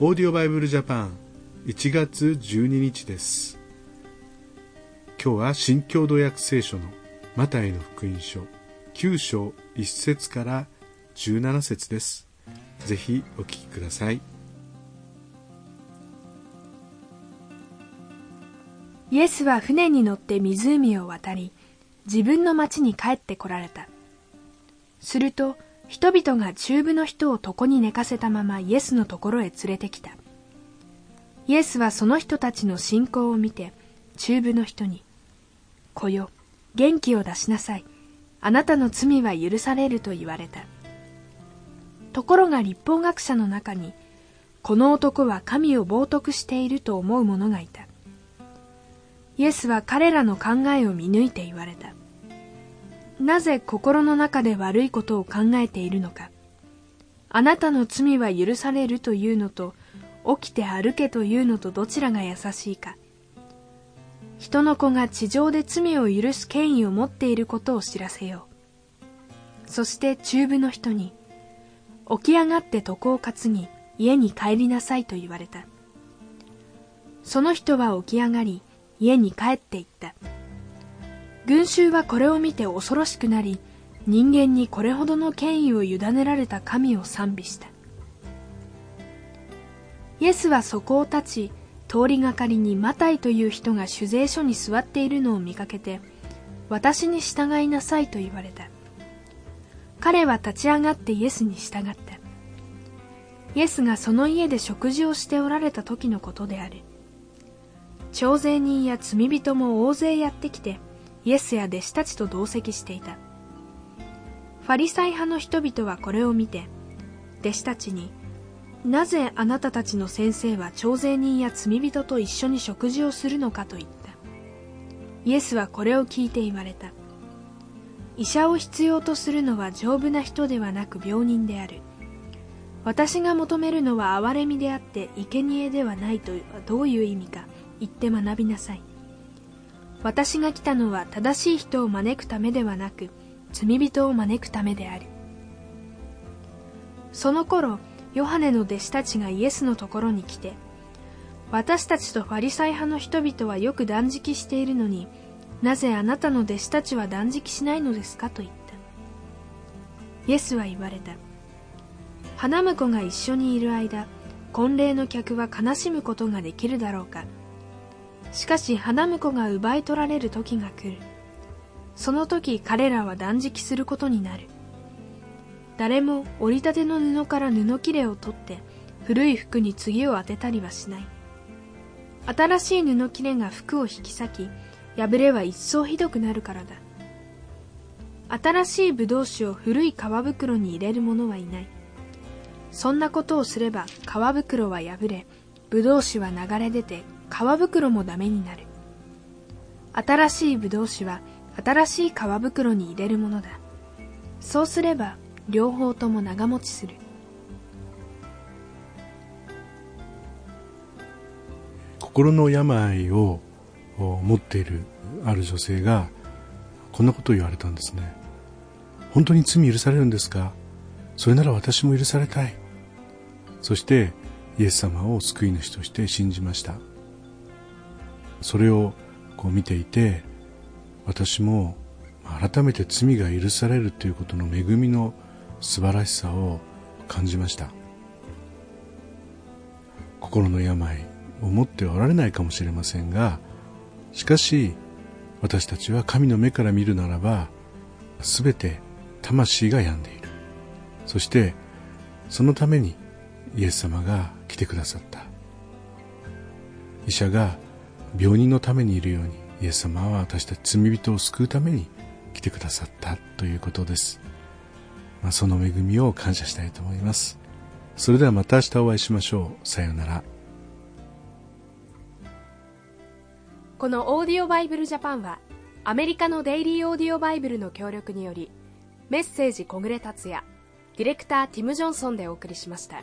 オーディオバイブルジャパン1月12日です。今日は新共同訳聖書のマタイの福音書9章1節から17節です。ぜひお聞きください。イエスは船に乗って湖を渡り自分の町に帰ってこられた。すると人々が中部の人を床に寝かせたままイエスのところへ連れてきた。イエスはその人たちの信仰を見て、中部の人に、子よ、元気を出しなさい。あなたの罪は許されると言われた。ところが立法学者の中に、この男は神を冒涜していると思う者がいた。イエスは彼らの考えを見抜いて言われた。なぜ心の中で悪いことを考えているのか。あなたの罪は許されるというのと、起きて歩けというのとどちらが優しいか。人の子が地上で罪を許す権威を持っていることを知らせよう。そして中部の人に、起き上がって床を担ぎ、家に帰りなさいと言われた。その人は起き上がり、家に帰って行った。群衆はこれを見て恐ろしくなり人間にこれほどの権威を委ねられた神を賛美した。イエスはそこを立ち通りがかりにマタイという人が酒税所に座っているのを見かけて私に従いなさいと言われた。彼は立ち上がってイエスに従った。イエスがその家で食事をしておられた時のことである。徴税人や罪人も大勢やってきてイエスや弟子たちと同席していた。ファリサイ派の人々はこれを見て、弟子たちに、なぜあなたたちの先生は徴税人や罪人と一緒に食事をするのかと言った。イエスはこれを聞いて言われた。医者を必要とするのは丈夫な人ではなく病人である。私が求めるのは憐れみであって生贄ではないとはどういう意味か言って学びなさい。私が来たのは正しい人を招くためではなく罪人を招くためである。その頃ヨハネの弟子たちがイエスのところに来て私たちとファリサイ派の人々はよく断食しているのになぜあなたの弟子たちは断食しないのですかと言った。イエスは言われた。花婿が一緒にいる間婚礼の客は悲しむことができるだろうか。しかし花婿が奪い取られる時が来る。その時彼らは断食することになる。誰も折りたての布から布切れを取って古い服に次を当てたりはしない。新しい布切れが服を引き裂き破れは一層ひどくなるからだ。新しい葡萄酒を古い皮袋に入れる者はいない。そんなことをすれば皮袋は破れ葡萄酒は流れ出て皮袋もダメになる。新しいブドウ酒は新しい皮袋に入れるものだ。そうすれば両方とも長持ちする。心の病を持っているある女性がこんなことを言われたんですね。本当に罪許されるんですか？それなら私も許されたい。そしてイエス様を救い主として信じました。それをこう見ていて私も改めて罪が許されるということの恵みの素晴らしさを感じました。心の病を持っておられないかもしれませんがしかし私たちは神の目から見るならば全て魂が病んでいる。そしてそのためにイエス様が来てくださった。医者が病人のためにいるようにイエス様は私たち罪人を救うために来てくださったということです、まあ、その恵みを感謝したいと思います。それではまた明日お会いしましょう。さようなら。このオーディオバイブルジャパンはアメリカのデイリーオーディオバイブルの協力によりメッセージ小暮達也ディレクターティム・ジョンソンでお送りしました。